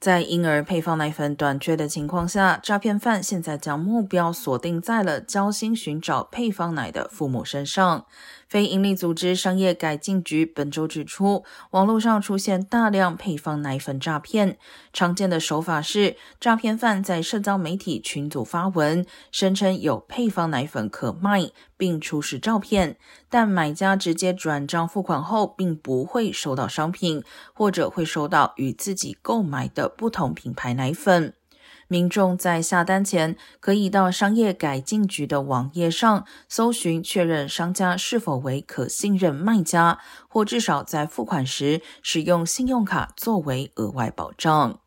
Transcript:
在婴儿配方奶粉短缺的情况下，诈骗犯现在将目标锁定在了交心寻找配方奶的父母身上。非营利组织商业改进局本周指出，网络上出现大量配方奶粉诈骗。常见的手法是，诈骗犯在社交媒体群组发文，声称有配方奶粉可卖，并出示照片，但买家直接转账付款后，并不会收到商品，或者会收到与自己购买的不同品牌奶粉。民众在下单前，可以到商业改进局的网页上搜寻，确认商家是否为可信任卖家，或至少在付款时使用信用卡作为额外保障。